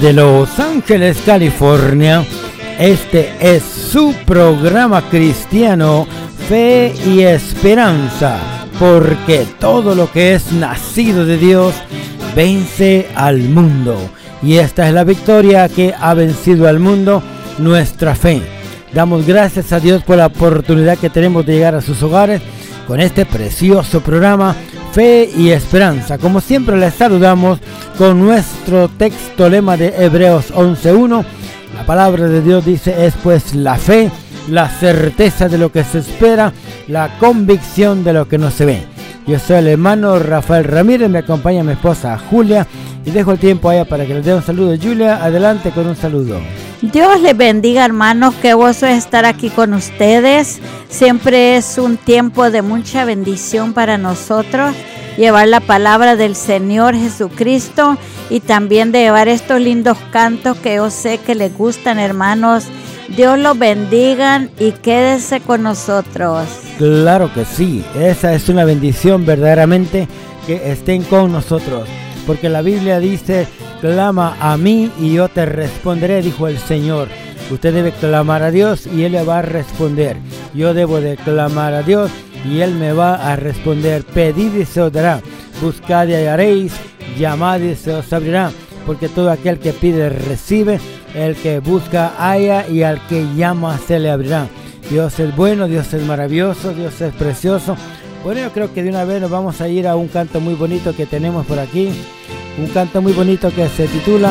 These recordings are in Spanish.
Desde Los Ángeles, California, este es su programa cristiano Fe y Esperanza, porque todo lo que es nacido de Dios vence al mundo. Y esta es la victoria que ha vencido al mundo, nuestra fe. Damos gracias a Dios por la oportunidad que tenemos de llegar a sus hogares con este precioso programa Fe y Esperanza. Como siempre les saludamos con nuestro texto lema de Hebreos 11.1. La palabra de Dios dice es pues la fe, la certeza de lo que se espera, la convicción de lo que no se ve. Yo soy el hermano Rafael Ramírez, me acompaña mi esposa Julia y dejo el tiempo allá para que les dé un saludo. Julia, adelante con un saludo. Dios les bendiga hermanos, qué gozo es estar aquí con ustedes. Siempre es un tiempo de mucha bendición para nosotros llevar la palabra del Señor Jesucristo y también de llevar estos lindos cantos que yo sé que les gustan hermanos. Dios los bendiga y quédense con nosotros. Claro que sí, esa es una bendición verdaderamente que estén con nosotros. Porque la Biblia dice clama a mí y yo te responderé, dijo el Señor. Usted debe clamar a Dios y Él le va a responder. Yo debo de clamar a Dios y Él me va a responder. Pedid y se os dará. Buscad y hallaréis. Llamad y se os abrirá. Porque todo aquel que pide recibe. El que busca halla y al que llama se le abrirá. Dios es bueno, Dios es maravilloso, Dios es precioso. Bueno, yo creo que de una vez nos vamos a ir a un canto muy bonito que tenemos por aquí un canto muy bonito que se titula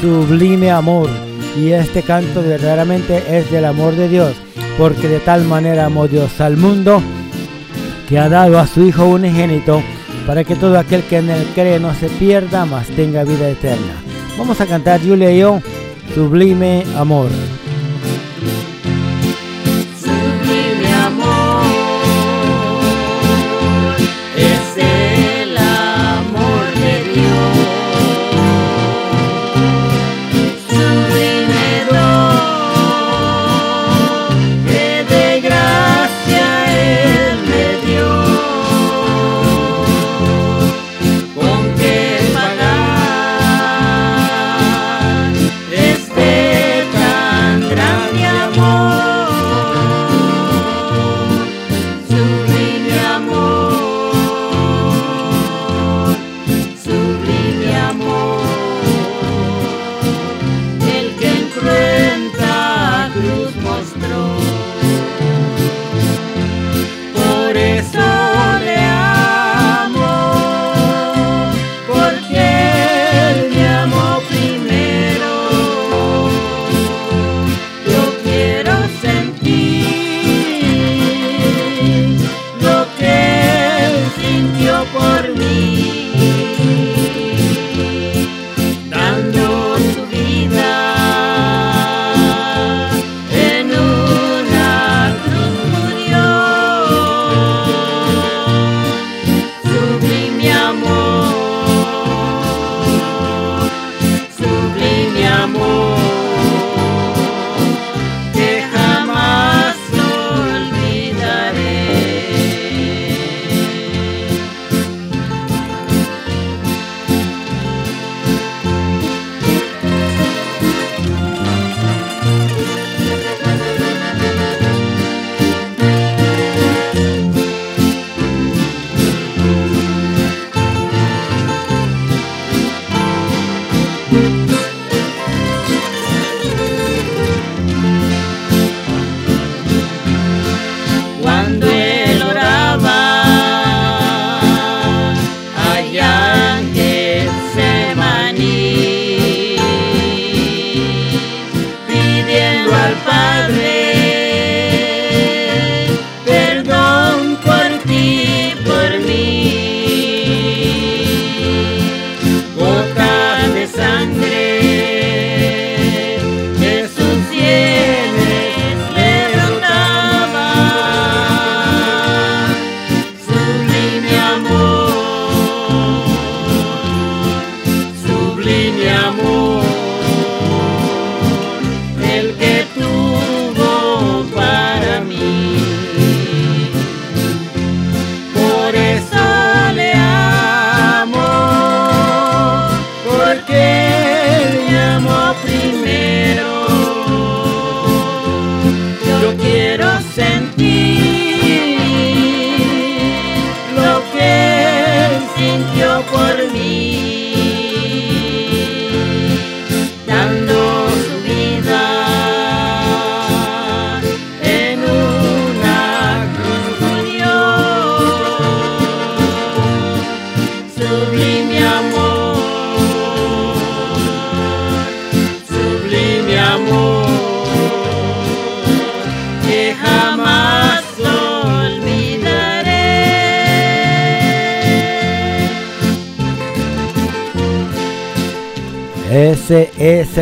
Sublime Amor. Y este canto verdaderamente es del amor de Dios, porque de tal manera amó Dios al mundo que ha dado a su Hijo unigénito para que todo aquel que en él cree no se pierda, mas tenga vida eterna. Vamos a cantar Julia y yo, Sublime Amor.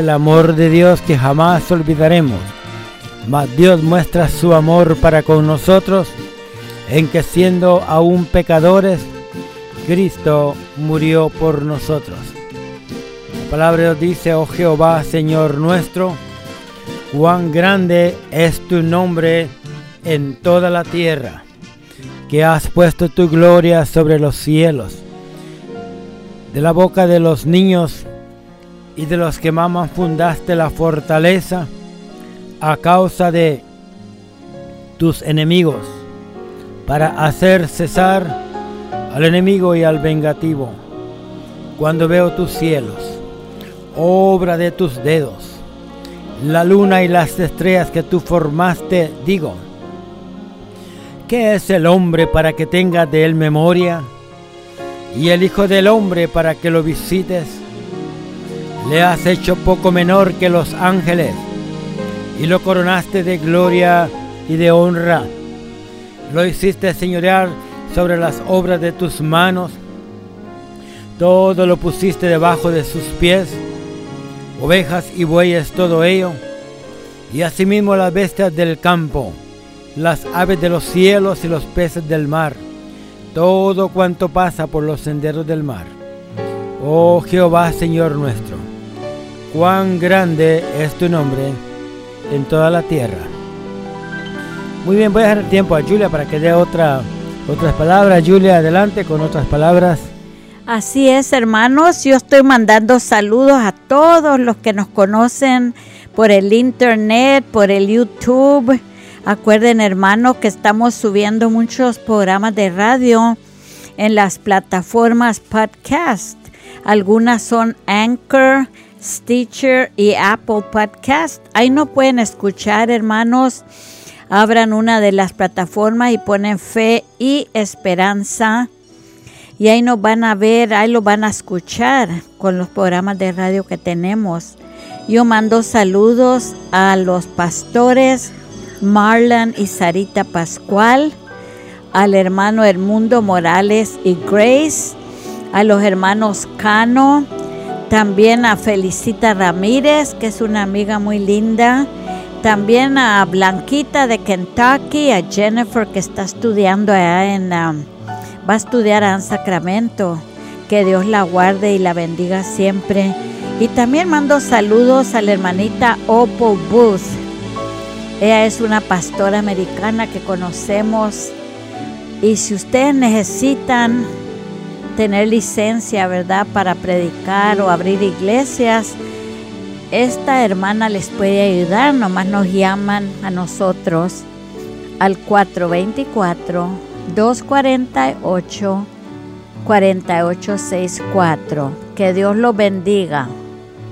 El amor de Dios que jamás olvidaremos. Mas Dios muestra su amor para con nosotros en que siendo aún pecadores, Cristo murió por nosotros. La palabra dice, oh Jehová, Señor nuestro, cuán grande es tu nombre en toda la tierra, que has puesto tu gloria sobre los cielos. De la boca de los niños y de los que maman fundaste la fortaleza a causa de tus enemigos, para hacer cesar al enemigo y al vengativo. Cuando veo tus cielos, obra de tus dedos, la luna y las estrellas que tú formaste, digo, ¿qué es el hombre para que tenga de él memoria? Y el Hijo del Hombre para que lo visites le has hecho poco menor que los ángeles y lo coronaste de gloria y de honra. Lo hiciste señorear sobre las obras de tus manos. Todo lo pusiste debajo de sus pies, ovejas y bueyes, todo ello. Y asimismo las bestias del campo, las aves de los cielos y los peces del mar, todo cuanto pasa por los senderos del mar. Oh Jehová, Señor nuestro cuán grande es tu nombre en toda la tierra. Muy bien, voy a dejar tiempo a Julia para que dé otra, otras palabras. Julia, adelante con otras palabras. Así es, hermanos. Yo estoy mandando saludos a todos los que nos conocen por el internet, por el YouTube. Acuerden, hermanos, que estamos subiendo muchos programas de radio en las plataformas podcast. Algunas son Anchor, Stitcher y Apple Podcast. Ahí no pueden escuchar, hermanos. Abran una de las plataformas y ponen fe y esperanza. Y ahí nos van a ver, ahí lo van a escuchar con los programas de radio que tenemos. Yo mando saludos a los pastores Marlon y Sarita Pascual, al hermano Hermundo Morales y Grace, a los hermanos Cano, también a Felicita Ramírez, que es una amiga muy linda. También a Blanquita de Kentucky, a Jennifer que está estudiando allá en va a estudiar en Sacramento. Que Dios la guarde y la bendiga siempre. Y también mando saludos a la hermanita Opal Booth. Ella es una pastora americana que conocemos. Y si ustedes necesitan tener licencia, ¿verdad?, para predicar o abrir iglesias, esta hermana les puede ayudar, nomás nos llaman a nosotros al 424 248 4864. Que Dios los bendiga.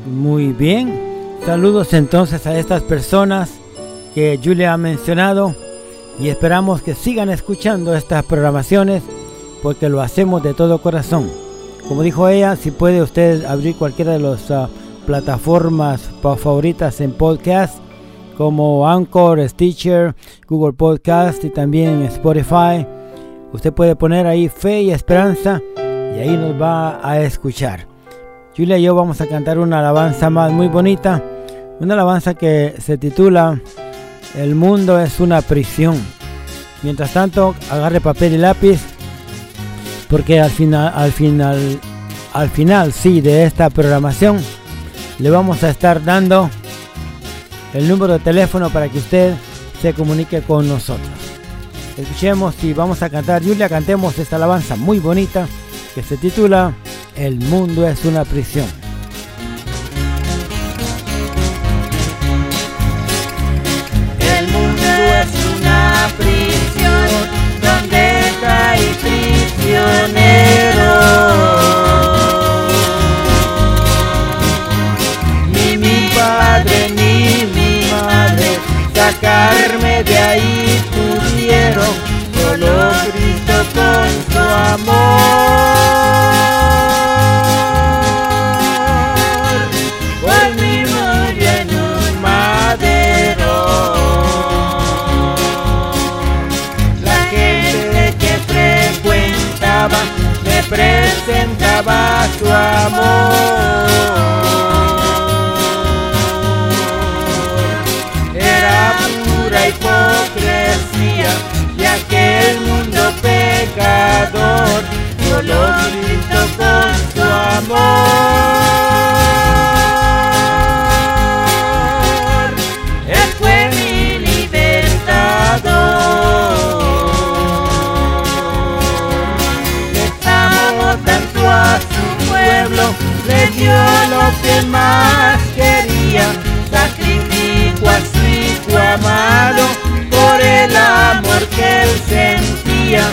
Muy bien. Saludos entonces a estas personas que Julia ha mencionado y esperamos que sigan escuchando estas programaciones porque lo hacemos de todo corazón. Como dijo ella, si puede usted abrir cualquiera de las ah, plataformas favoritas en podcast, como Anchor, Stitcher, Google Podcast y también Spotify. Usted puede poner ahí fe y esperanza y ahí nos va a escuchar. Julia y yo vamos a cantar una alabanza más muy bonita, una alabanza que se titula El mundo es una prisión. Mientras tanto, agarre papel y lápiz porque al final, al final, al final, sí, de esta programación, le vamos a estar dando el número de teléfono para que usted se comunique con nosotros. Escuchemos y vamos a cantar, Julia, cantemos esta alabanza muy bonita que se titula El mundo es una prisión. Ni mi padre ni mi madre sacarme de ahí pudieron, solo Cristo con su amor. presentaba su amor. Era pura hipocresía de aquel mundo pecador, solo con su amor. Dio lo que más quería, sacrificó a su hijo amado por el amor que él sentía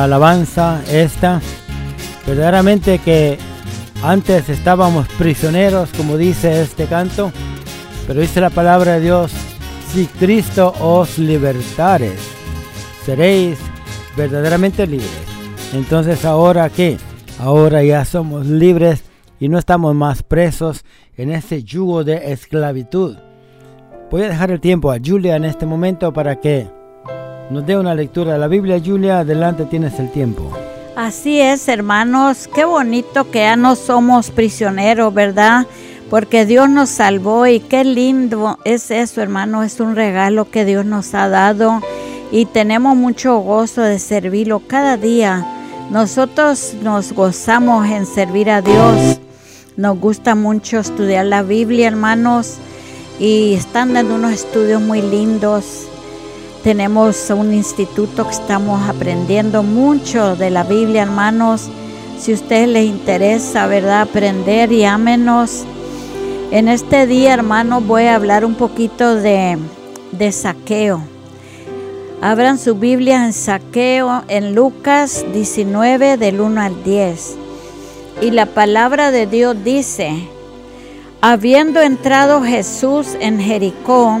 Linda alabanza esta. Verdaderamente que antes estábamos prisioneros, como dice este canto, pero dice la palabra de Dios, si Cristo os libertares, seréis verdaderamente libres. Entonces ahora qué? Ahora ya somos libres y no estamos más presos en ese yugo de esclavitud. Voy a dejar el tiempo a Julia en este momento para que nos dé una lectura de la Biblia. Julia, adelante tienes el tiempo. Así es, hermanos, qué bonito que ya no somos prisioneros, ¿verdad? Porque Dios nos salvó y qué lindo es eso, hermano, es un regalo que Dios nos ha dado y tenemos mucho gozo de servirlo cada día. Nosotros nos gozamos en servir a Dios. Nos gusta mucho estudiar la Biblia, hermanos, y están dando unos estudios muy lindos. Tenemos un instituto que estamos aprendiendo mucho de la Biblia, hermanos. Si a ustedes les interesa, ¿verdad? Aprender y ámenos. En este día, hermanos, voy a hablar un poquito de, de saqueo. Abran su Biblia en saqueo en Lucas 19 del 1 al 10. Y la palabra de Dios dice, habiendo entrado Jesús en Jericó,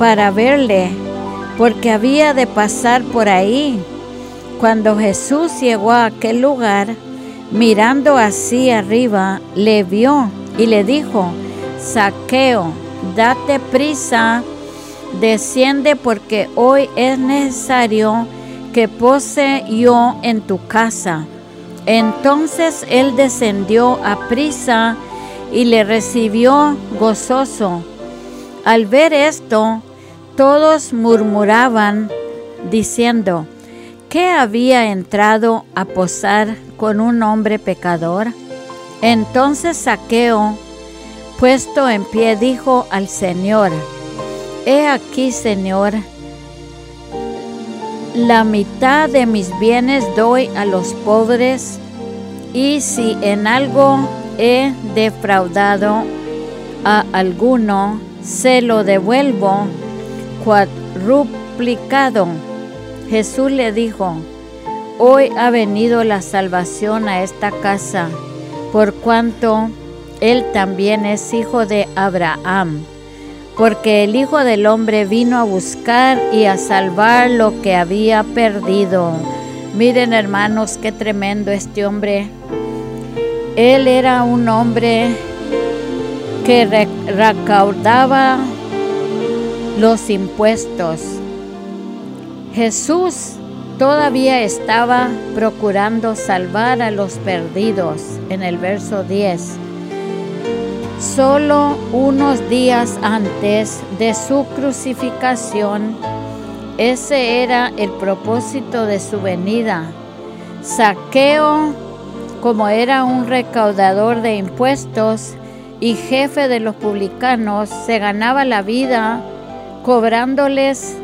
para verle, porque había de pasar por ahí. Cuando Jesús llegó a aquel lugar, mirando así arriba, le vio y le dijo, Saqueo, date prisa, desciende porque hoy es necesario que pose yo en tu casa. Entonces él descendió a prisa y le recibió gozoso. Al ver esto, todos murmuraban diciendo, ¿qué había entrado a posar con un hombre pecador? Entonces Saqueo, puesto en pie, dijo al Señor, He aquí, Señor, la mitad de mis bienes doy a los pobres y si en algo he defraudado a alguno, se lo devuelvo cuadruplicado. Jesús le dijo, hoy ha venido la salvación a esta casa, por cuanto él también es hijo de Abraham, porque el Hijo del Hombre vino a buscar y a salvar lo que había perdido. Miren hermanos, qué tremendo este hombre. Él era un hombre que recaudaba los impuestos. Jesús todavía estaba procurando salvar a los perdidos en el verso 10. Solo unos días antes de su crucificación, ese era el propósito de su venida. Saqueo, como era un recaudador de impuestos y jefe de los publicanos, se ganaba la vida cobrándoles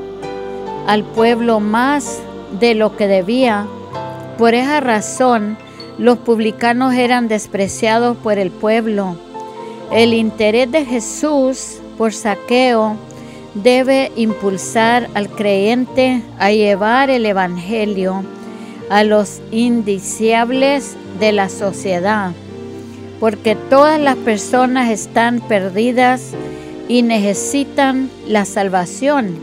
al pueblo más de lo que debía. Por esa razón, los publicanos eran despreciados por el pueblo. El interés de Jesús por saqueo debe impulsar al creyente a llevar el Evangelio a los indiciables de la sociedad, porque todas las personas están perdidas y necesitan la salvación.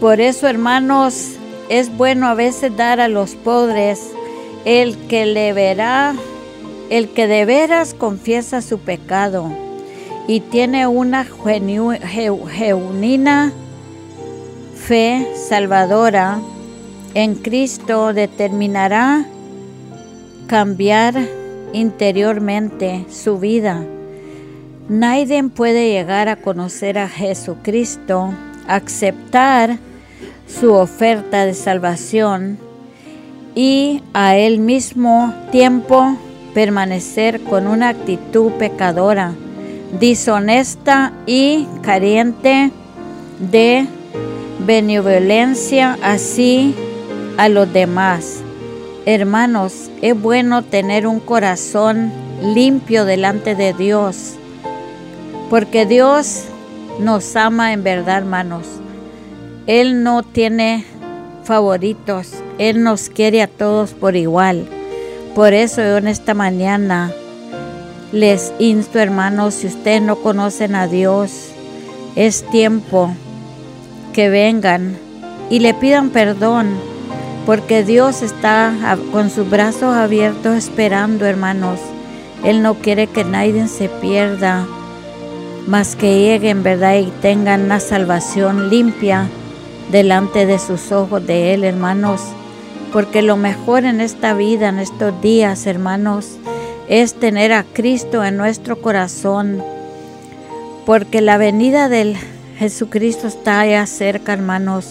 Por eso, hermanos, es bueno a veces dar a los pobres el que le verá, el que de veras confiesa su pecado y tiene una genuina fe salvadora en Cristo determinará cambiar interiormente su vida Nadie puede llegar a conocer a Jesucristo, aceptar su oferta de salvación y a él mismo tiempo permanecer con una actitud pecadora, deshonesta y carente de benevolencia así a los demás. Hermanos, es bueno tener un corazón limpio delante de Dios porque Dios nos ama en verdad, hermanos. Él no tiene favoritos. Él nos quiere a todos por igual. Por eso yo en esta mañana les insto, hermanos, si ustedes no conocen a Dios, es tiempo que vengan y le pidan perdón, porque Dios está con sus brazos abiertos esperando, hermanos. Él no quiere que nadie se pierda mas que lleguen, ¿verdad? Y tengan una salvación limpia delante de sus ojos de Él, hermanos. Porque lo mejor en esta vida, en estos días, hermanos, es tener a Cristo en nuestro corazón. Porque la venida del Jesucristo está ya cerca, hermanos.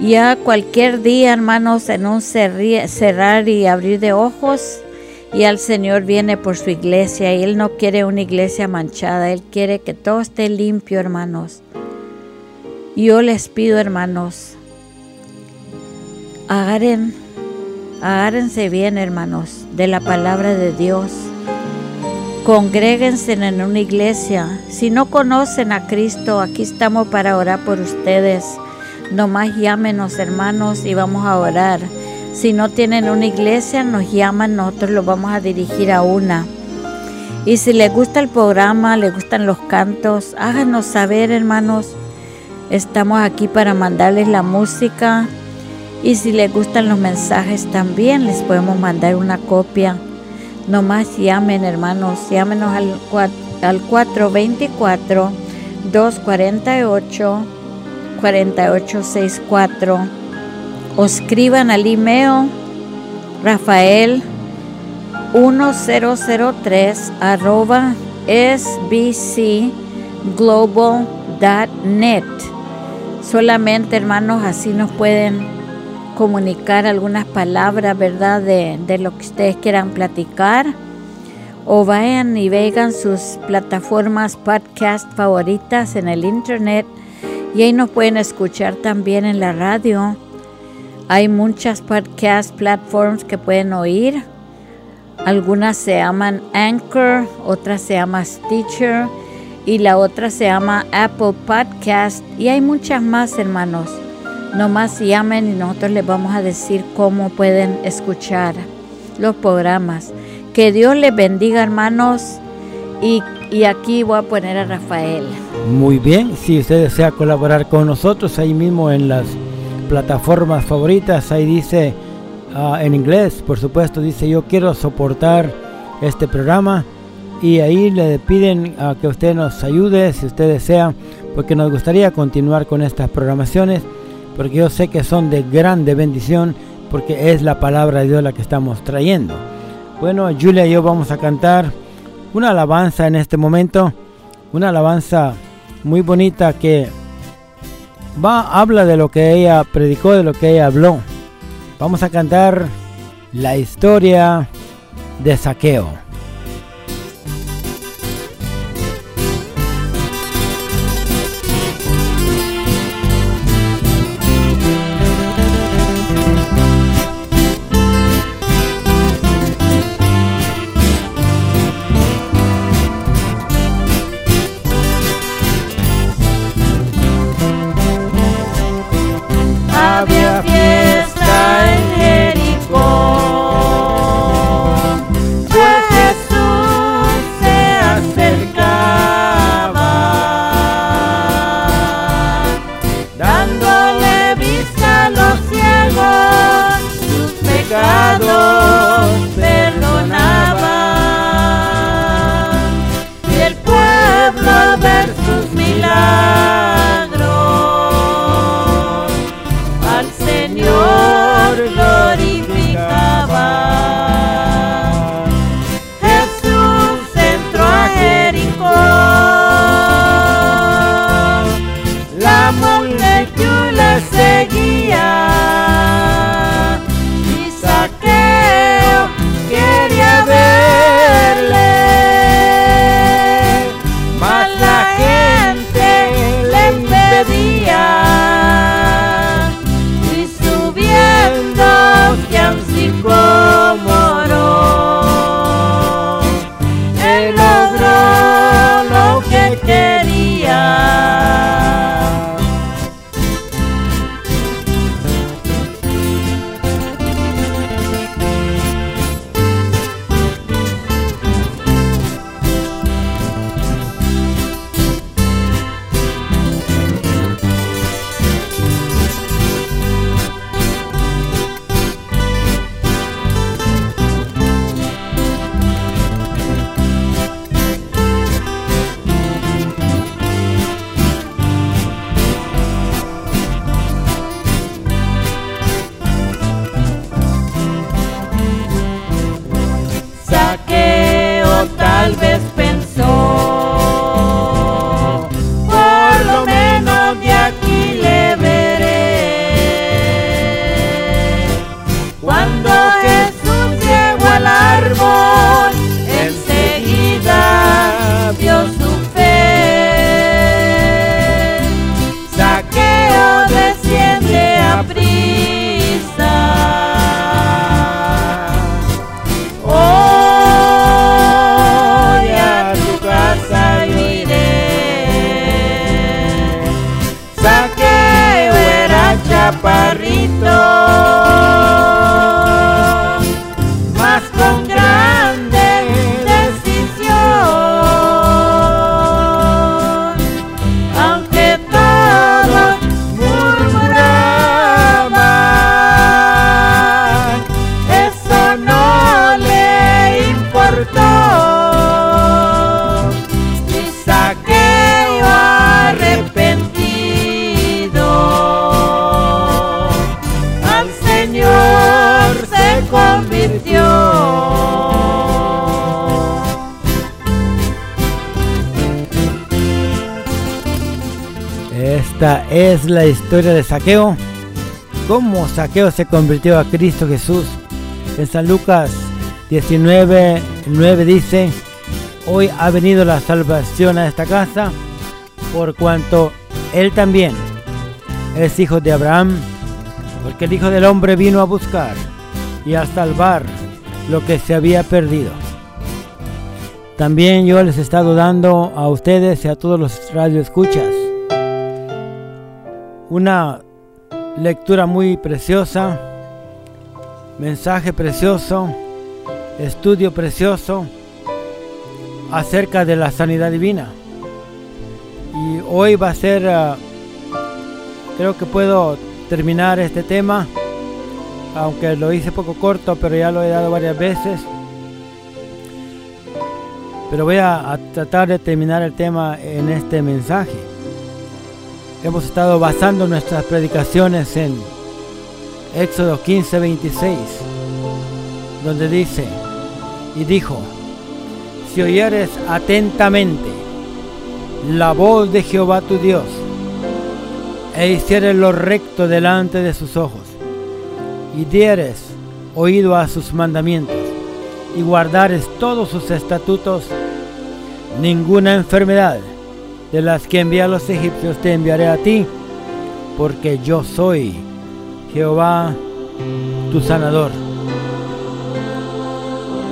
Ya cualquier día, hermanos, en un cerrar y abrir de ojos, y al Señor viene por su iglesia y Él no quiere una iglesia manchada, Él quiere que todo esté limpio, hermanos. Yo les pido, hermanos, agarren, agárrense bien, hermanos, de la palabra de Dios. Congréguense en una iglesia. Si no conocen a Cristo, aquí estamos para orar por ustedes. Nomás llámenos, hermanos, y vamos a orar. Si no tienen una iglesia, nos llaman, nosotros los vamos a dirigir a una. Y si les gusta el programa, les gustan los cantos, háganos saber, hermanos. Estamos aquí para mandarles la música. Y si les gustan los mensajes, también les podemos mandar una copia. No más llamen, hermanos. Llámenos al, al 424 248 4864 o escriban al email rafael 1003 arroba sbcglobal.net. Solamente hermanos así nos pueden comunicar algunas palabras, ¿verdad? De, de lo que ustedes quieran platicar. O vayan y vean sus plataformas podcast favoritas en el internet Y ahí nos pueden escuchar también en la radio. Hay muchas podcast platforms que pueden oír. Algunas se llaman Anchor, otras se llama Stitcher y la otra se llama Apple Podcast y hay muchas más hermanos. Nomás llamen y nosotros les vamos a decir cómo pueden escuchar los programas. Que Dios les bendiga hermanos y, y aquí voy a poner a Rafael. Muy bien, si usted desea colaborar con nosotros ahí mismo en las plataformas favoritas, ahí dice ah, en inglés, por supuesto, dice yo quiero soportar este programa y ahí le piden a que usted nos ayude si usted desea, porque nos gustaría continuar con estas programaciones, porque yo sé que son de grande bendición, porque es la palabra de Dios la que estamos trayendo. Bueno, Julia y yo vamos a cantar una alabanza en este momento, una alabanza muy bonita que va, habla de lo que ella predicó, de lo que ella habló. Vamos a cantar la historia de saqueo. Historia de Saqueo, cómo Saqueo se convirtió a Cristo Jesús. En San Lucas 19, 9 dice, hoy ha venido la salvación a esta casa, por cuanto él también es hijo de Abraham, porque el Hijo del Hombre vino a buscar y a salvar lo que se había perdido. También yo les he estado dando a ustedes y a todos los radioescuchas una lectura muy preciosa, mensaje precioso, estudio precioso acerca de la sanidad divina. Y hoy va a ser, uh, creo que puedo terminar este tema, aunque lo hice poco corto, pero ya lo he dado varias veces. Pero voy a tratar de terminar el tema en este mensaje. Hemos estado basando nuestras predicaciones en Éxodo 15, 26, donde dice, y dijo, si oyeres atentamente la voz de Jehová tu Dios, e hicieres lo recto delante de sus ojos, y dieres oído a sus mandamientos, y guardares todos sus estatutos, ninguna enfermedad de las que envía a los egipcios te enviaré a ti, porque yo soy Jehová tu sanador.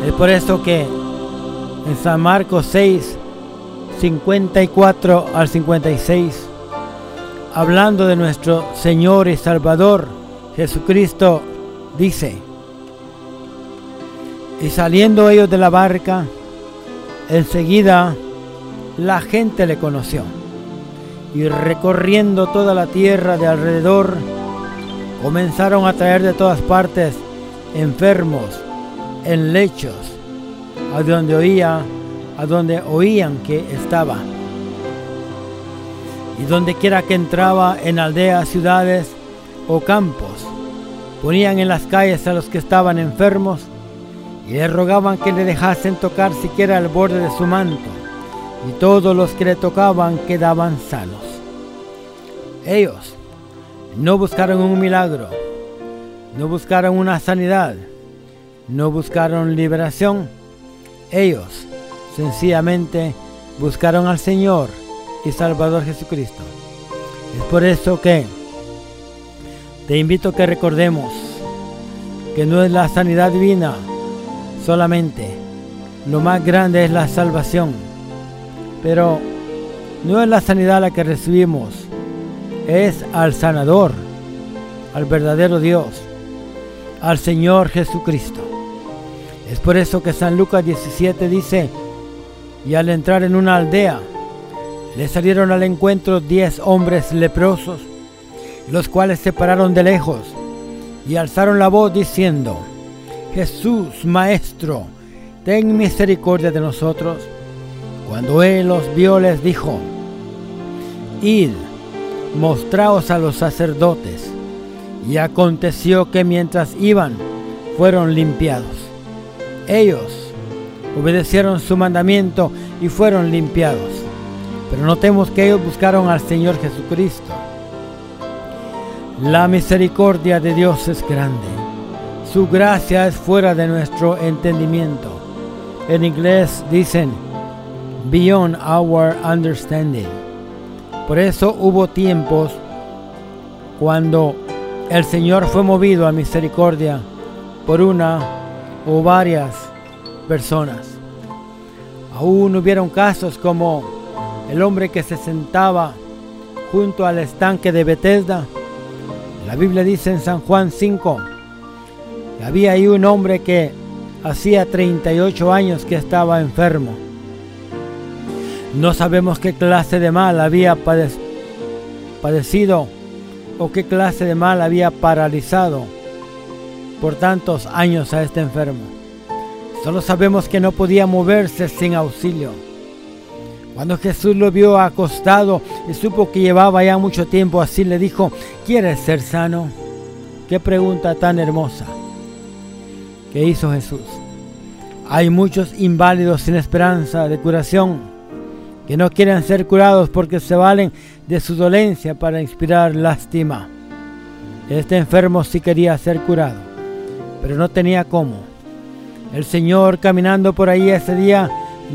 Es por eso que en San Marcos 6, 54 al 56, hablando de nuestro Señor y Salvador Jesucristo, dice, y saliendo ellos de la barca, enseguida la gente le conoció. Y recorriendo toda la tierra de alrededor, comenzaron a traer de todas partes enfermos en lechos, a donde oía, a donde oían que estaba. Y donde quiera que entraba en aldeas, ciudades o campos, ponían en las calles a los que estaban enfermos y le rogaban que le dejasen tocar siquiera el borde de su manto y todos los que le tocaban quedaban sanos. Ellos no buscaron un milagro, no buscaron una sanidad, no buscaron liberación. Ellos sencillamente buscaron al Señor y Salvador Jesucristo. Es por eso que te invito a que recordemos que no es la sanidad divina solamente, lo más grande es la salvación pero no es la sanidad la que recibimos, es al sanador, al verdadero Dios, al Señor Jesucristo. Es por eso que San Lucas 17 dice, y al entrar en una aldea, le salieron al encuentro diez hombres leprosos, los cuales se pararon de lejos y alzaron la voz diciendo, Jesús, Maestro, ten misericordia de nosotros. Cuando él los vio les dijo, Id, mostraos a los sacerdotes. Y aconteció que mientras iban, fueron limpiados. Ellos obedecieron su mandamiento y fueron limpiados. Pero notemos que ellos buscaron al Señor Jesucristo. La misericordia de Dios es grande. Su gracia es fuera de nuestro entendimiento. En inglés dicen, beyond our understanding. Por eso hubo tiempos cuando el Señor fue movido a misericordia por una o varias personas. Aún hubieron casos como el hombre que se sentaba junto al estanque de Bethesda. La Biblia dice en San Juan 5 que había ahí un hombre que hacía 38 años que estaba enfermo. No sabemos qué clase de mal había padecido o qué clase de mal había paralizado por tantos años a este enfermo. Solo sabemos que no podía moverse sin auxilio. Cuando Jesús lo vio acostado y supo que llevaba ya mucho tiempo así, le dijo, ¿quieres ser sano? Qué pregunta tan hermosa que hizo Jesús. Hay muchos inválidos sin esperanza de curación que no quieren ser curados porque se valen de su dolencia para inspirar lástima. Este enfermo sí quería ser curado, pero no tenía cómo. El Señor caminando por ahí ese día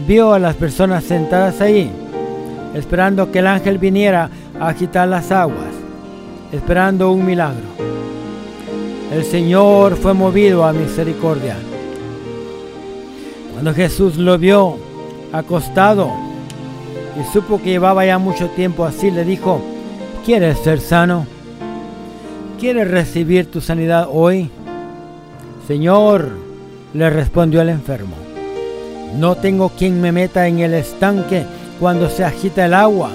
vio a las personas sentadas ahí, esperando que el ángel viniera a agitar las aguas, esperando un milagro. El Señor fue movido a misericordia. Cuando Jesús lo vio acostado y supo que llevaba ya mucho tiempo así, le dijo, ¿quieres ser sano? ¿Quieres recibir tu sanidad hoy? Señor, le respondió el enfermo, no tengo quien me meta en el estanque cuando se agita el agua.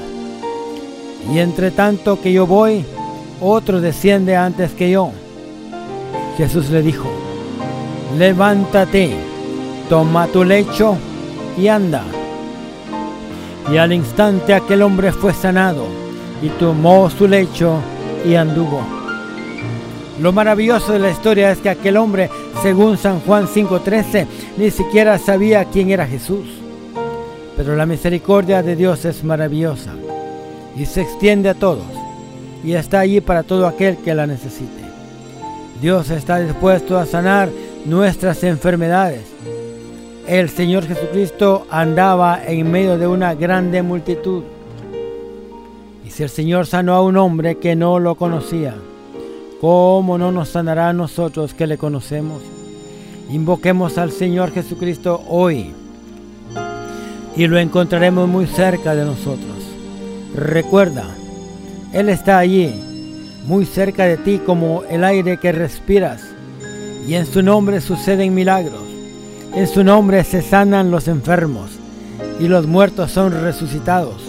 Y entre tanto que yo voy, otro desciende antes que yo. Jesús le dijo, levántate, toma tu lecho y anda. Y al instante aquel hombre fue sanado y tomó su lecho y anduvo. Lo maravilloso de la historia es que aquel hombre, según San Juan 5:13, ni siquiera sabía quién era Jesús. Pero la misericordia de Dios es maravillosa y se extiende a todos y está allí para todo aquel que la necesite. Dios está dispuesto a sanar nuestras enfermedades. El Señor Jesucristo andaba en medio de una grande multitud. Y si el Señor sanó a un hombre que no lo conocía, ¿cómo no nos sanará a nosotros que le conocemos? Invoquemos al Señor Jesucristo hoy y lo encontraremos muy cerca de nosotros. Recuerda, Él está allí, muy cerca de ti como el aire que respiras. Y en su nombre suceden milagros. En su nombre se sanan los enfermos y los muertos son resucitados.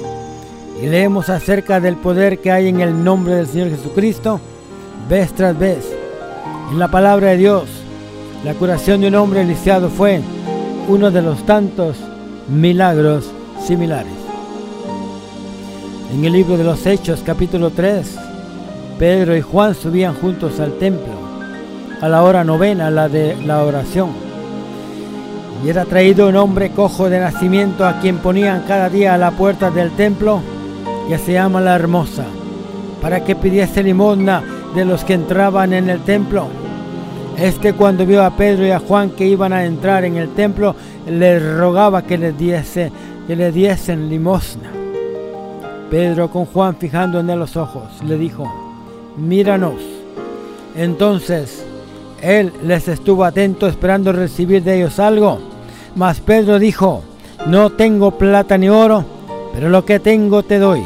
Y leemos acerca del poder que hay en el nombre del Señor Jesucristo vez tras vez. En la palabra de Dios, la curación de un hombre lisiado fue uno de los tantos milagros similares. En el libro de los Hechos capítulo 3, Pedro y Juan subían juntos al templo a la hora novena, la de la oración. Y era traído un hombre cojo de nacimiento a quien ponían cada día a la puerta del templo, que se llama la hermosa, para que pidiese limosna de los que entraban en el templo. Este cuando vio a Pedro y a Juan que iban a entrar en el templo, le rogaba que le diese, que le diesen limosna. Pedro con Juan fijando en él los ojos, le dijo, míranos. Entonces él les estuvo atento esperando recibir de ellos algo. Mas Pedro dijo, no tengo plata ni oro, pero lo que tengo te doy.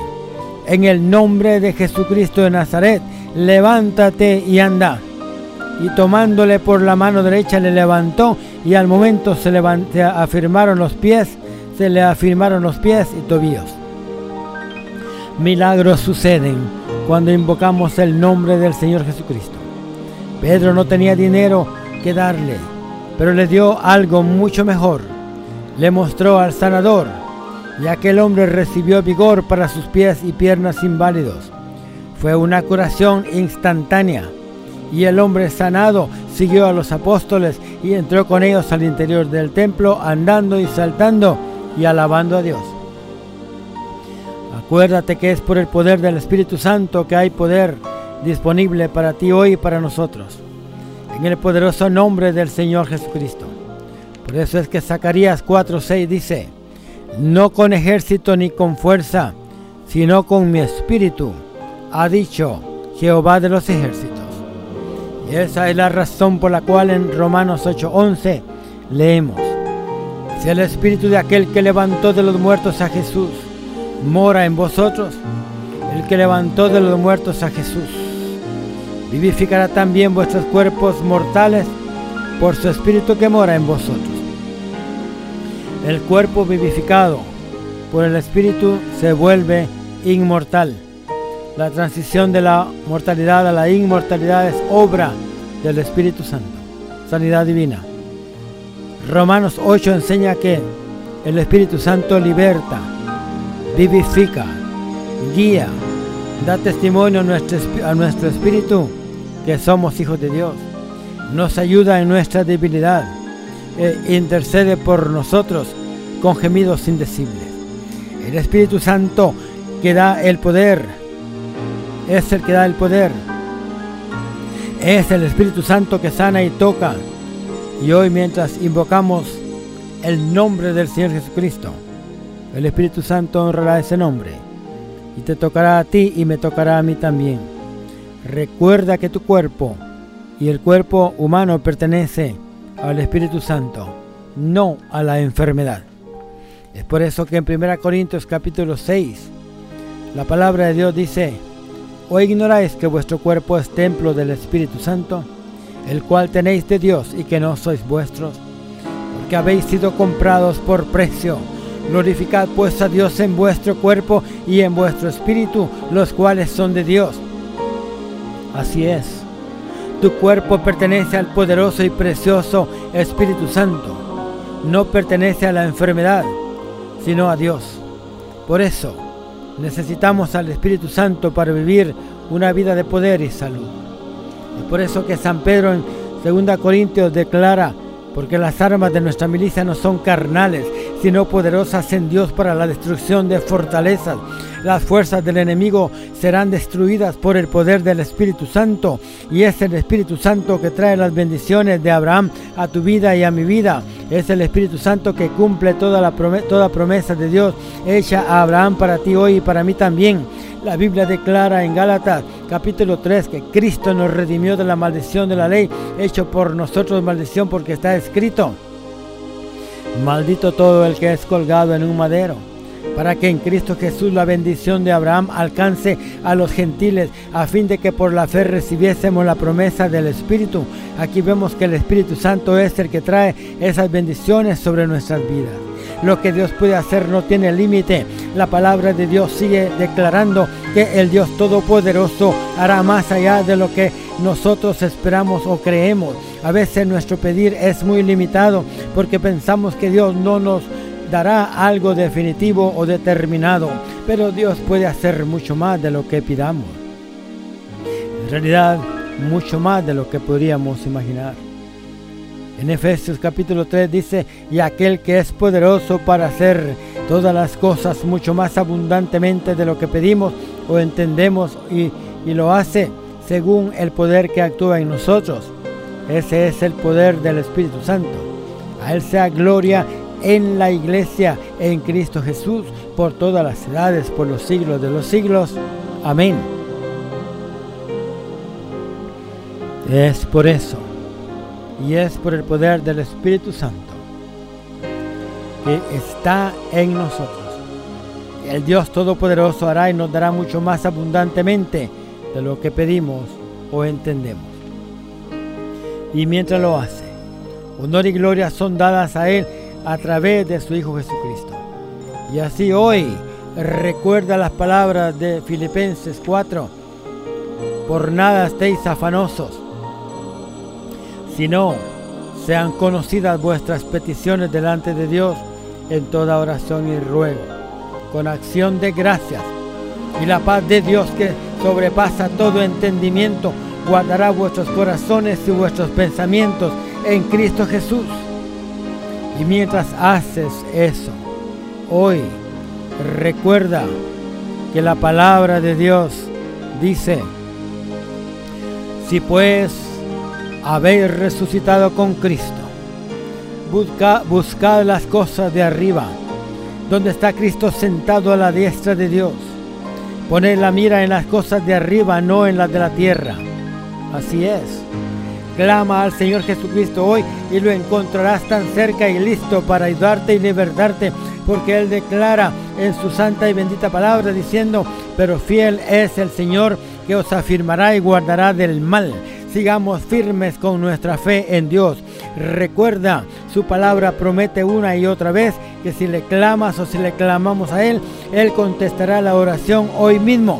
En el nombre de Jesucristo de Nazaret, levántate y anda. Y tomándole por la mano derecha le levantó y al momento se, se afirmaron los pies, se le afirmaron los pies y tobillos. Milagros suceden cuando invocamos el nombre del Señor Jesucristo. Pedro no tenía dinero que darle, pero le dio algo mucho mejor. Le mostró al sanador y aquel hombre recibió vigor para sus pies y piernas inválidos. Fue una curación instantánea y el hombre sanado siguió a los apóstoles y entró con ellos al interior del templo andando y saltando y alabando a Dios. Acuérdate que es por el poder del Espíritu Santo que hay poder disponible para ti hoy y para nosotros. En el poderoso nombre del Señor Jesucristo. Por eso es que Zacarías 4:6 dice, no con ejército ni con fuerza, sino con mi espíritu, ha dicho Jehová de los ejércitos. Y esa es la razón por la cual en Romanos 8:11 leemos, si el espíritu de aquel que levantó de los muertos a Jesús mora en vosotros, el que levantó de los muertos a Jesús, vivificará también vuestros cuerpos mortales por su espíritu que mora en vosotros. El cuerpo vivificado por el espíritu se vuelve inmortal. La transición de la mortalidad a la inmortalidad es obra del Espíritu Santo, sanidad divina. Romanos 8 enseña que el Espíritu Santo liberta, vivifica, guía, da testimonio a nuestro, a nuestro espíritu que somos hijos de Dios. Nos ayuda en nuestra debilidad e intercede por nosotros con gemidos indecibles. El Espíritu Santo que da el poder es el que da el poder. Es el Espíritu Santo que sana y toca. Y hoy mientras invocamos el nombre del Señor Jesucristo, el Espíritu Santo honrará ese nombre y te tocará a ti y me tocará a mí también. Recuerda que tu cuerpo y el cuerpo humano pertenece al Espíritu Santo, no a la enfermedad. Es por eso que en 1 Corintios capítulo 6, la palabra de Dios dice, ¿o ignoráis que vuestro cuerpo es templo del Espíritu Santo, el cual tenéis de Dios y que no sois vuestros? Porque habéis sido comprados por precio. Glorificad pues a Dios en vuestro cuerpo y en vuestro espíritu, los cuales son de Dios. Así es, tu cuerpo pertenece al poderoso y precioso Espíritu Santo. No pertenece a la enfermedad, sino a Dios. Por eso necesitamos al Espíritu Santo para vivir una vida de poder y salud. Es por eso que San Pedro en 2 Corintios declara, porque las armas de nuestra milicia no son carnales, sino poderosas en Dios para la destrucción de fortalezas. Las fuerzas del enemigo serán destruidas por el poder del Espíritu Santo. Y es el Espíritu Santo que trae las bendiciones de Abraham a tu vida y a mi vida. Es el Espíritu Santo que cumple toda, la promesa, toda promesa de Dios hecha a Abraham para ti hoy y para mí también. La Biblia declara en Gálatas capítulo 3 que Cristo nos redimió de la maldición de la ley, hecho por nosotros maldición porque está escrito. Maldito todo el que es colgado en un madero, para que en Cristo Jesús la bendición de Abraham alcance a los gentiles, a fin de que por la fe recibiésemos la promesa del Espíritu. Aquí vemos que el Espíritu Santo es el que trae esas bendiciones sobre nuestras vidas. Lo que Dios puede hacer no tiene límite. La palabra de Dios sigue declarando que el Dios Todopoderoso hará más allá de lo que nosotros esperamos o creemos. A veces nuestro pedir es muy limitado porque pensamos que Dios no nos dará algo definitivo o determinado, pero Dios puede hacer mucho más de lo que pidamos. En realidad, mucho más de lo que podríamos imaginar. En Efesios capítulo 3 dice, y aquel que es poderoso para hacer todas las cosas mucho más abundantemente de lo que pedimos o entendemos y, y lo hace según el poder que actúa en nosotros. Ese es el poder del Espíritu Santo. A Él sea gloria en la iglesia, en Cristo Jesús, por todas las edades, por los siglos de los siglos. Amén. Es por eso, y es por el poder del Espíritu Santo, que está en nosotros. El Dios Todopoderoso hará y nos dará mucho más abundantemente de lo que pedimos o entendemos. Y mientras lo hace, honor y gloria son dadas a Él a través de su Hijo Jesucristo. Y así hoy recuerda las palabras de Filipenses 4. Por nada estéis afanosos, sino sean conocidas vuestras peticiones delante de Dios en toda oración y ruego, con acción de gracias. Y la paz de Dios que sobrepasa todo entendimiento, guardará vuestros corazones y vuestros pensamientos en Cristo Jesús. Y mientras haces eso, hoy recuerda que la palabra de Dios dice, si pues habéis resucitado con Cristo, busca, buscad las cosas de arriba, donde está Cristo sentado a la diestra de Dios. Poned la mira en las cosas de arriba, no en las de la tierra. Así es. Clama al Señor Jesucristo hoy y lo encontrarás tan cerca y listo para ayudarte y libertarte, porque Él declara en su santa y bendita palabra diciendo, pero fiel es el Señor que os afirmará y guardará del mal. Sigamos firmes con nuestra fe en Dios. Recuerda, su palabra promete una y otra vez que si le clamas o si le clamamos a Él, Él contestará la oración hoy mismo.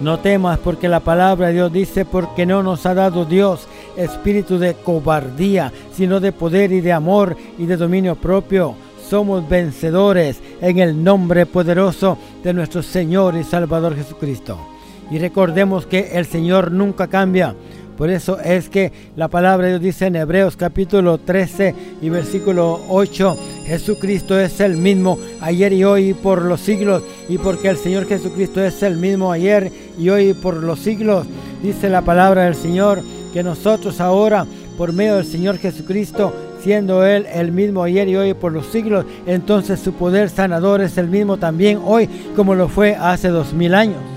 No temas porque la palabra de Dios dice, porque no nos ha dado Dios espíritu de cobardía, sino de poder y de amor y de dominio propio. Somos vencedores en el nombre poderoso de nuestro Señor y Salvador Jesucristo. Y recordemos que el Señor nunca cambia. Por eso es que la palabra de Dios dice en Hebreos capítulo 13 y versículo 8, Jesucristo es el mismo ayer y hoy y por los siglos. Y porque el Señor Jesucristo es el mismo ayer y hoy y por los siglos, dice la palabra del Señor, que nosotros ahora, por medio del Señor Jesucristo, siendo Él el mismo ayer y hoy por los siglos, entonces su poder sanador es el mismo también hoy como lo fue hace dos mil años.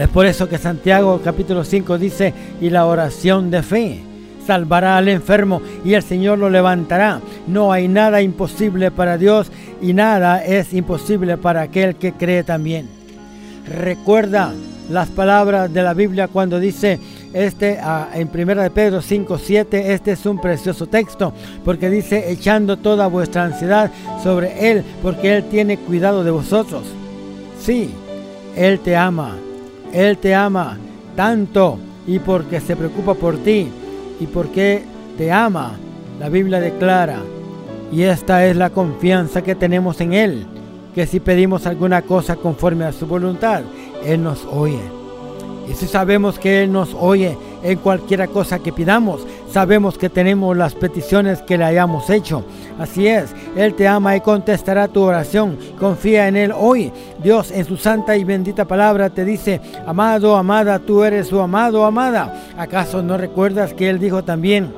Es por eso que Santiago capítulo 5 dice, y la oración de fe salvará al enfermo y el Señor lo levantará. No hay nada imposible para Dios y nada es imposible para aquel que cree también. Recuerda las palabras de la Biblia cuando dice este ah, en primera de Pedro 5, 7, este es un precioso texto porque dice echando toda vuestra ansiedad sobre Él porque Él tiene cuidado de vosotros. Sí, Él te ama, Él te ama tanto y porque se preocupa por ti y porque te ama. La Biblia declara, y esta es la confianza que tenemos en Él, que si pedimos alguna cosa conforme a su voluntad, Él nos oye. Y si sabemos que Él nos oye en cualquier cosa que pidamos, sabemos que tenemos las peticiones que le hayamos hecho. Así es, Él te ama y contestará tu oración. Confía en Él hoy. Dios en su santa y bendita palabra te dice, amado, amada, tú eres su amado, amada. ¿Acaso no recuerdas que Él dijo también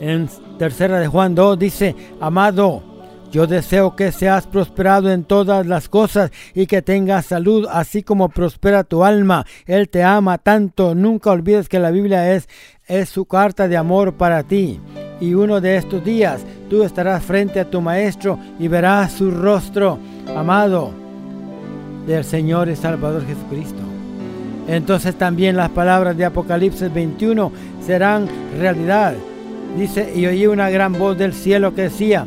en tercera de Juan 2, dice, amado, yo deseo que seas prosperado en todas las cosas y que tengas salud, así como prospera tu alma. Él te ama tanto. Nunca olvides que la Biblia es, es su carta de amor para ti. Y uno de estos días tú estarás frente a tu Maestro y verás su rostro, amado, del Señor y Salvador Jesucristo. Entonces también las palabras de Apocalipsis 21 serán realidad. Dice, y oí una gran voz del cielo que decía,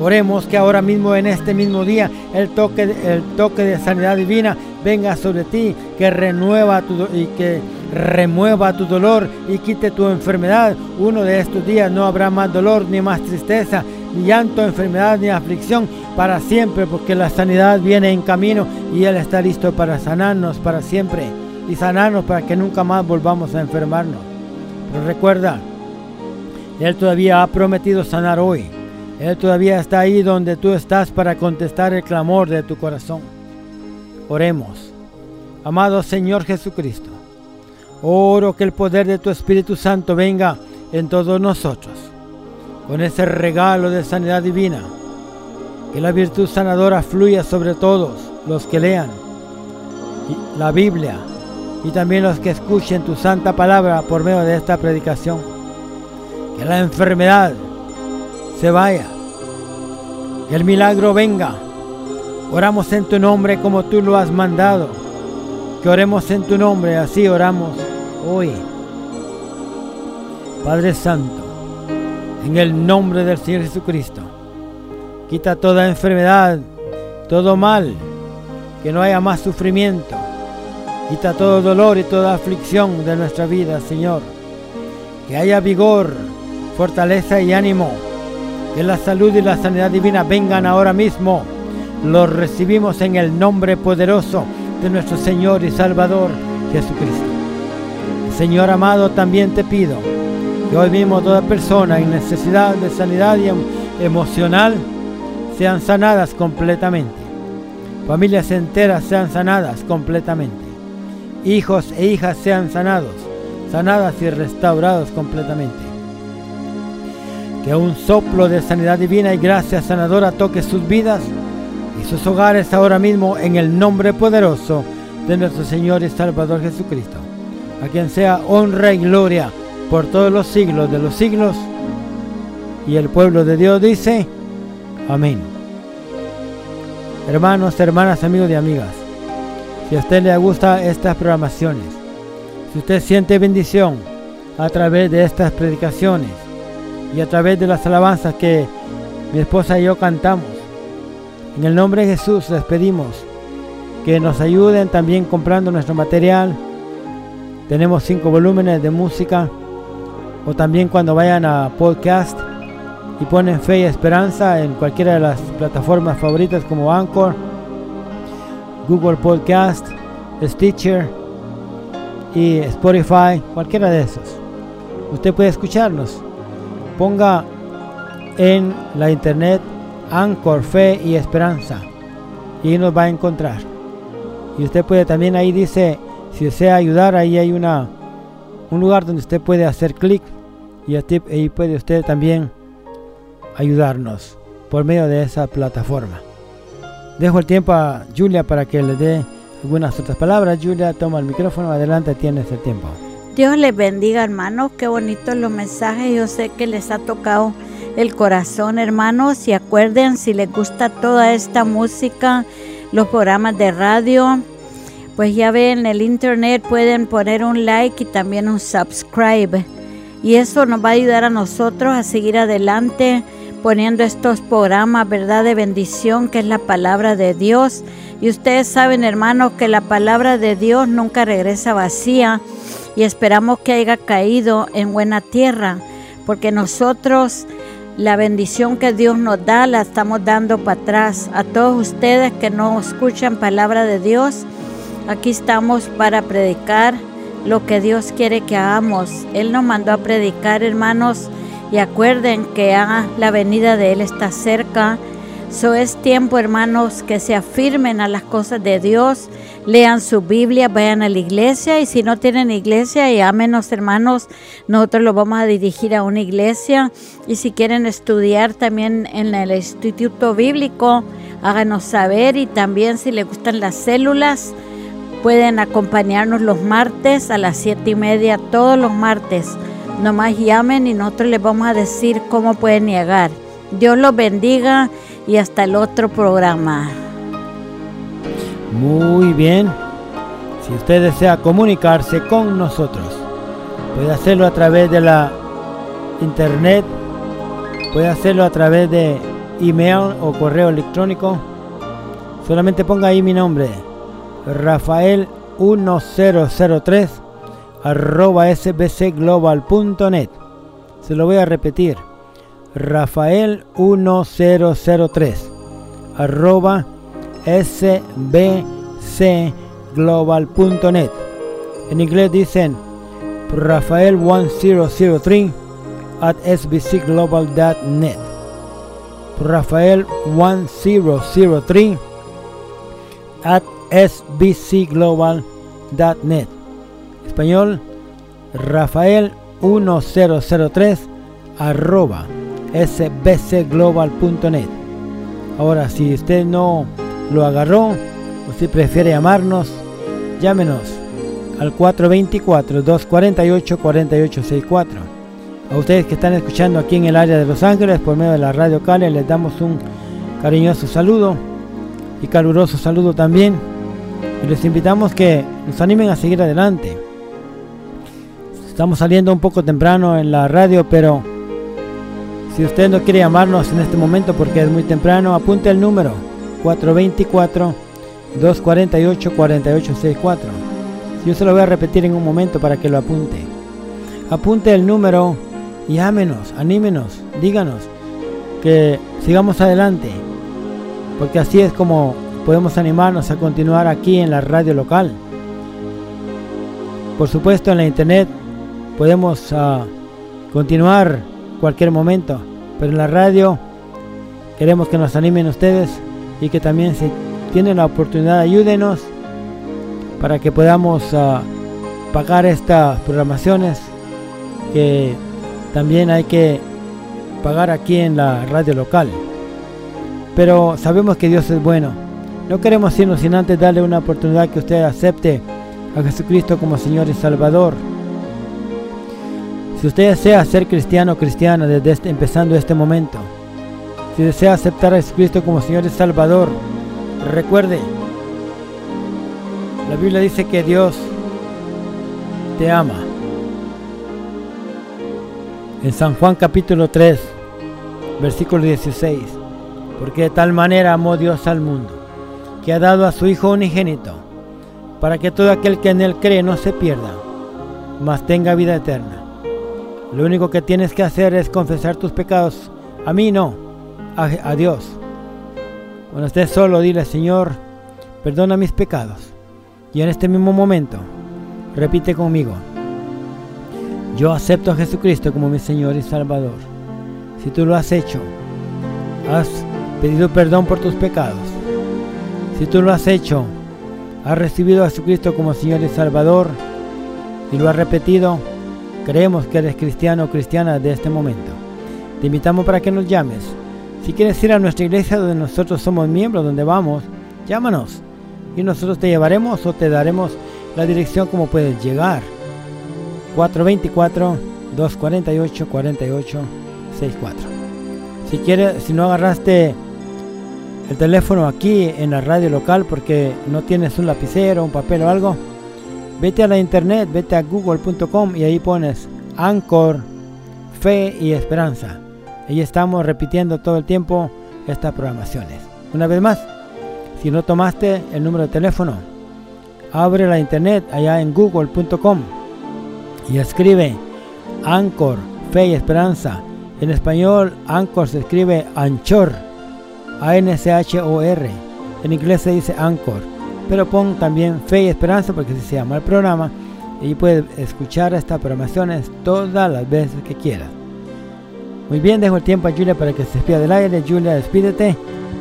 Oremos que ahora mismo en este mismo día el toque, el toque de sanidad divina venga sobre ti, que renueva tu, y que remueva tu dolor y quite tu enfermedad. Uno de estos días no habrá más dolor, ni más tristeza, ni llanto, enfermedad, ni aflicción para siempre, porque la sanidad viene en camino y Él está listo para sanarnos para siempre y sanarnos para que nunca más volvamos a enfermarnos. Pero recuerda, Él todavía ha prometido sanar hoy. Él todavía está ahí donde tú estás para contestar el clamor de tu corazón. Oremos. Amado Señor Jesucristo, oro que el poder de tu Espíritu Santo venga en todos nosotros, con ese regalo de sanidad divina. Que la virtud sanadora fluya sobre todos los que lean la Biblia y también los que escuchen tu santa palabra por medio de esta predicación. Que la enfermedad se vaya. Que el milagro venga. Oramos en tu nombre como tú lo has mandado. Que oremos en tu nombre, así oramos hoy. Padre Santo, en el nombre del Señor Jesucristo, quita toda enfermedad, todo mal, que no haya más sufrimiento. Quita todo dolor y toda aflicción de nuestra vida, Señor. Que haya vigor, fortaleza y ánimo que la salud y la sanidad divina vengan ahora mismo. Los recibimos en el nombre poderoso de nuestro Señor y Salvador Jesucristo. Señor amado, también te pido que hoy mismo toda persona en necesidad de sanidad em-, emocional sean sanadas completamente. Familias enteras sean sanadas completamente. Hijos e hijas sean sanados, sanadas y restaurados completamente que un soplo de sanidad divina y gracia sanadora toque sus vidas y sus hogares ahora mismo en el nombre poderoso de nuestro Señor y Salvador Jesucristo, a quien sea honra y gloria por todos los siglos de los siglos. Y el pueblo de Dios dice, amén. Hermanos, hermanas, amigos y amigas, si a usted le gusta estas programaciones, si usted siente bendición a través de estas predicaciones, y a través de las alabanzas que mi esposa y yo cantamos. En el nombre de Jesús les pedimos que nos ayuden también comprando nuestro material. Tenemos cinco volúmenes de música o también cuando vayan a podcast y ponen fe y esperanza en cualquiera de las plataformas favoritas como Anchor, Google Podcast, Stitcher y Spotify, cualquiera de esos. Usted puede escucharnos. Ponga en la internet Anchor, Fe y Esperanza y nos va a encontrar. Y usted puede también ahí dice, si desea ayudar, ahí hay una un lugar donde usted puede hacer clic y ahí puede usted también ayudarnos por medio de esa plataforma. Dejo el tiempo a Julia para que le dé algunas otras palabras. Julia, toma el micrófono, adelante, tienes el tiempo. Dios les bendiga, hermanos. Qué bonitos los mensajes. Yo sé que les ha tocado el corazón, hermanos. Y acuerden, si les gusta toda esta música, los programas de radio, pues ya ven, en el internet pueden poner un like y también un subscribe. Y eso nos va a ayudar a nosotros a seguir adelante poniendo estos programas, ¿verdad? De bendición, que es la palabra de Dios. Y ustedes saben, hermanos, que la palabra de Dios nunca regresa vacía y esperamos que haya caído en buena tierra, porque nosotros la bendición que Dios nos da la estamos dando para atrás. A todos ustedes que no escuchan palabra de Dios, aquí estamos para predicar lo que Dios quiere que hagamos. Él nos mandó a predicar, hermanos, y acuerden que la venida de Él está cerca. So es tiempo, hermanos, que se afirmen a las cosas de Dios, lean su Biblia, vayan a la iglesia y si no tienen iglesia, y menos hermanos, nosotros los vamos a dirigir a una iglesia y si quieren estudiar también en el Instituto Bíblico, háganos saber y también si les gustan las células, pueden acompañarnos los martes a las siete y media, todos los martes. Nomás llamen y nosotros les vamos a decir cómo pueden llegar. Dios los bendiga y hasta el otro programa. Muy bien. Si usted desea comunicarse con nosotros, puede hacerlo a través de la internet, puede hacerlo a través de email o correo electrónico. Solamente ponga ahí mi nombre, Rafael 1003 arroba sbcglobal.net. Se lo voy a repetir Rafael 1003 arroba sbcglobal.net. En inglés dicen Rafael 1003 at sbcglobal.net. Rafael 1003 at sbcglobal.net. Español Rafael 1003 arroba sbcglobal.net. Ahora, si usted no lo agarró o si prefiere llamarnos, llámenos al 424-248-4864. A ustedes que están escuchando aquí en el área de Los Ángeles por medio de la radio Cale, les damos un cariñoso saludo y caluroso saludo también. Y les invitamos que nos animen a seguir adelante. Estamos saliendo un poco temprano en la radio, pero si usted no quiere llamarnos en este momento porque es muy temprano, apunte el número 424-248-4864. Yo se lo voy a repetir en un momento para que lo apunte. Apunte el número y llámenos, anímenos, díganos que sigamos adelante. Porque así es como podemos animarnos a continuar aquí en la radio local. Por supuesto en la internet podemos uh, continuar cualquier momento. Pero en la radio queremos que nos animen ustedes y que también si tienen la oportunidad ayúdenos para que podamos uh, pagar estas programaciones que también hay que pagar aquí en la radio local. Pero sabemos que Dios es bueno. No queremos irnos sin antes darle una oportunidad que usted acepte a Jesucristo como Señor y Salvador. Si usted desea ser cristiano o cristiana desde este, empezando este momento, si desea aceptar a Jesucristo como Señor y Salvador, recuerde, la Biblia dice que Dios te ama. En San Juan capítulo 3, versículo 16, porque de tal manera amó Dios al mundo, que ha dado a su Hijo unigénito, para que todo aquel que en él cree no se pierda, mas tenga vida eterna. Lo único que tienes que hacer es confesar tus pecados. A mí no, a, Dios. Cuando estés solo, dile, Señor, perdona mis pecados. Y en este mismo momento, repite conmigo. Yo acepto a Jesucristo como mi Señor y Salvador. Si tú lo has hecho, has pedido perdón por tus pecados. Si tú lo has hecho, has recibido a Jesucristo como Señor y Salvador y lo has repetido, creemos que eres cristiano o cristiana de este momento. Te invitamos para que nos llames. Si quieres ir a nuestra iglesia donde nosotros somos miembros, donde vamos, llámanos y nosotros te llevaremos o te daremos la dirección como puedes llegar. 424-248-4864. Si si no agarraste el teléfono aquí en la radio local porque no tienes un lapicero, un papel o algo, vete a la internet, vete a google.com y ahí pones Anchor, Fe y Esperanza. Ahí estamos repitiendo todo el tiempo estas programaciones. Una vez más, si no tomaste el número de teléfono, abre la internet allá en google.com y escribe Anchor, Fe y Esperanza. En español, Anchor se escribe Anchor, A-N-C-H-O-R. En inglés se dice Anchor. Pero pon también Fe y Esperanza porque así se llama el programa. Y puedes escuchar estas programaciones todas las veces que quieras. Muy bien, dejo el tiempo a Julia para que se despida del aire. Julia, despídete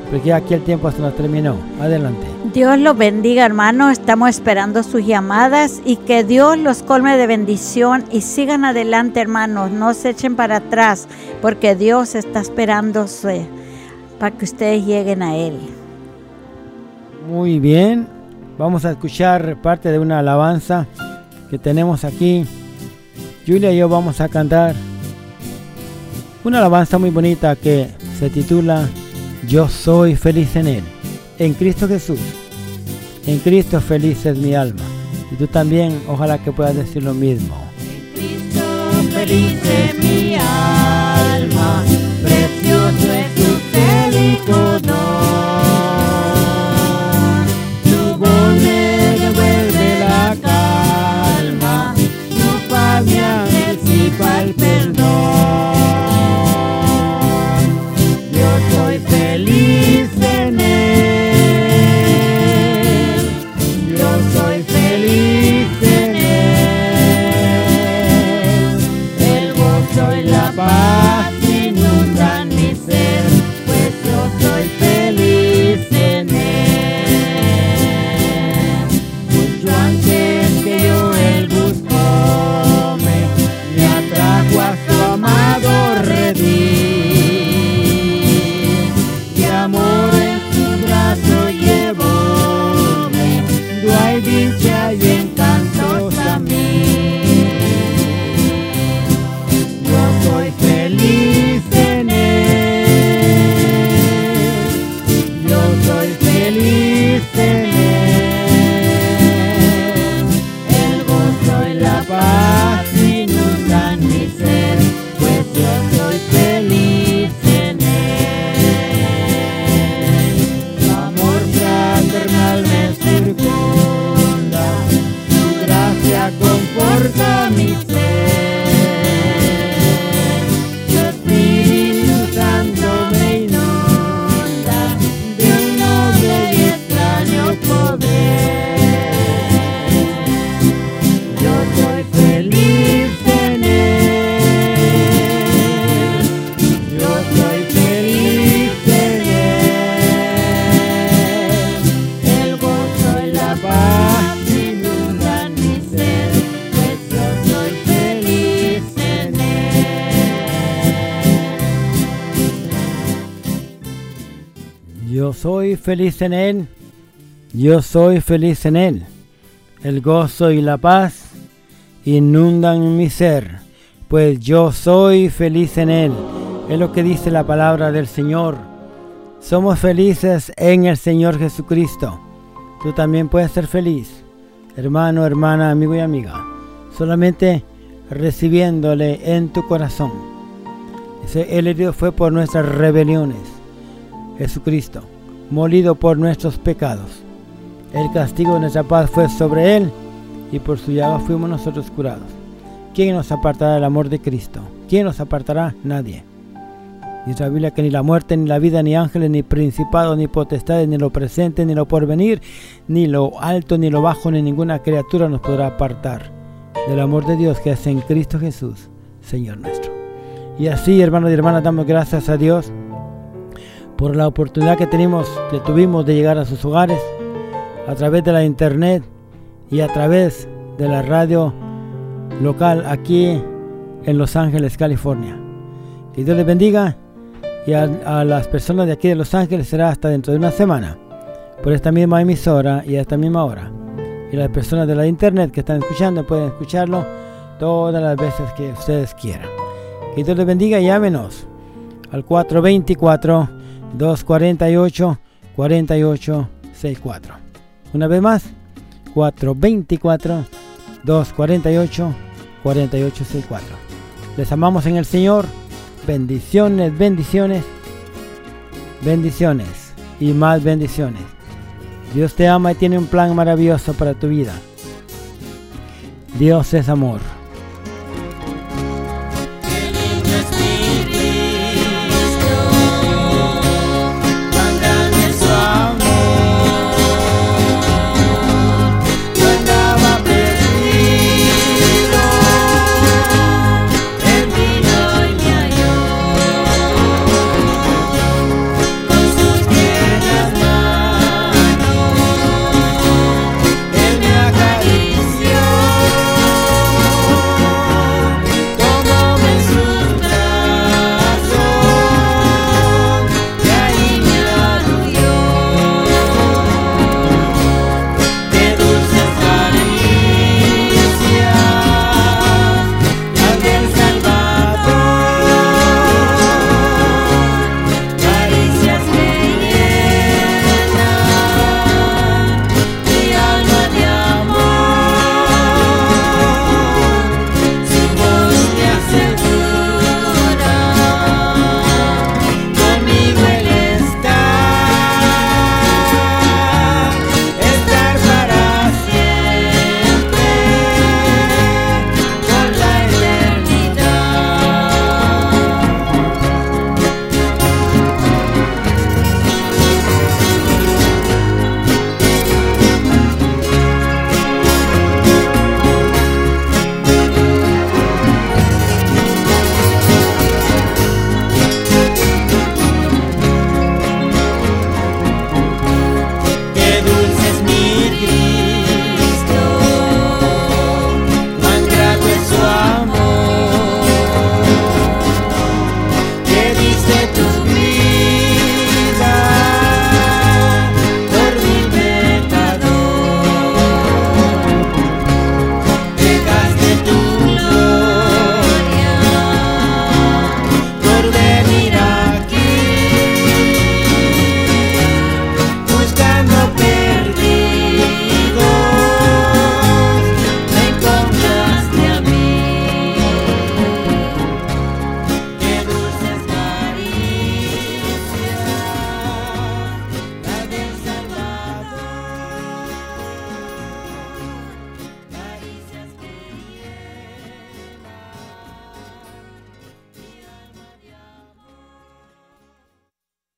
porque aquí el tiempo se nos terminó. Adelante. Dios los bendiga, hermano. Estamos esperando sus llamadas y que Dios los colme de bendición y sigan adelante, hermanos. No se echen para atrás, porque Dios está esperándose para que ustedes lleguen a Él. Muy bien. Vamos a escuchar parte de una alabanza que tenemos aquí. Julia y yo vamos a cantar una alabanza muy bonita que se titula Yo soy feliz en Él, en Cristo Jesús. En Cristo feliz es mi alma. Y tú también, ojalá que puedas decir lo mismo. En Cristo feliz es mi alma, feliz en Él. Yo soy feliz en Él. El gozo y la paz inundan mi ser, pues yo soy feliz en Él. Es lo que dice la palabra del Señor. Somos felices en el Señor Jesucristo. Tú también puedes ser feliz, hermano, hermana, amigo y amiga, solamente recibiéndole en tu corazón. Ese el herido fue por nuestras rebeliones. Jesucristo, molido por nuestros pecados. El castigo de nuestra paz fue sobre él y por su llaga fuimos nosotros curados. ¿quién nos apartará del amor de Cristo? ¿Quién nos apartará? Nadie. Dice la Biblia que ni la muerte, ni la vida, ni ángeles, ni principados, ni potestades, ni lo presente, ni lo porvenir, ni lo alto, ni lo bajo, ni ninguna criatura nos podrá apartar del amor de Dios que es en Cristo Jesús, Señor nuestro. Y así, hermanos y hermanas, damos gracias a Dios por la oportunidad que tenemos, que tuvimos de llegar a sus hogares a través de la internet y a través de la radio local aquí en Los Ángeles, California. Que Dios les bendiga y a, las personas de aquí de Los Ángeles será hasta dentro de una semana por esta misma emisora y a esta misma hora. Y las personas de la internet que están escuchando pueden escucharlo todas las veces que ustedes quieran. Que Dios les bendiga y llámenos al 424 248 4864. Una vez más, 424 248 4864. Les amamos en el Señor. Bendiciones, bendiciones, bendiciones y más bendiciones. Dios te ama y tiene un plan maravilloso para tu vida. Dios es amor.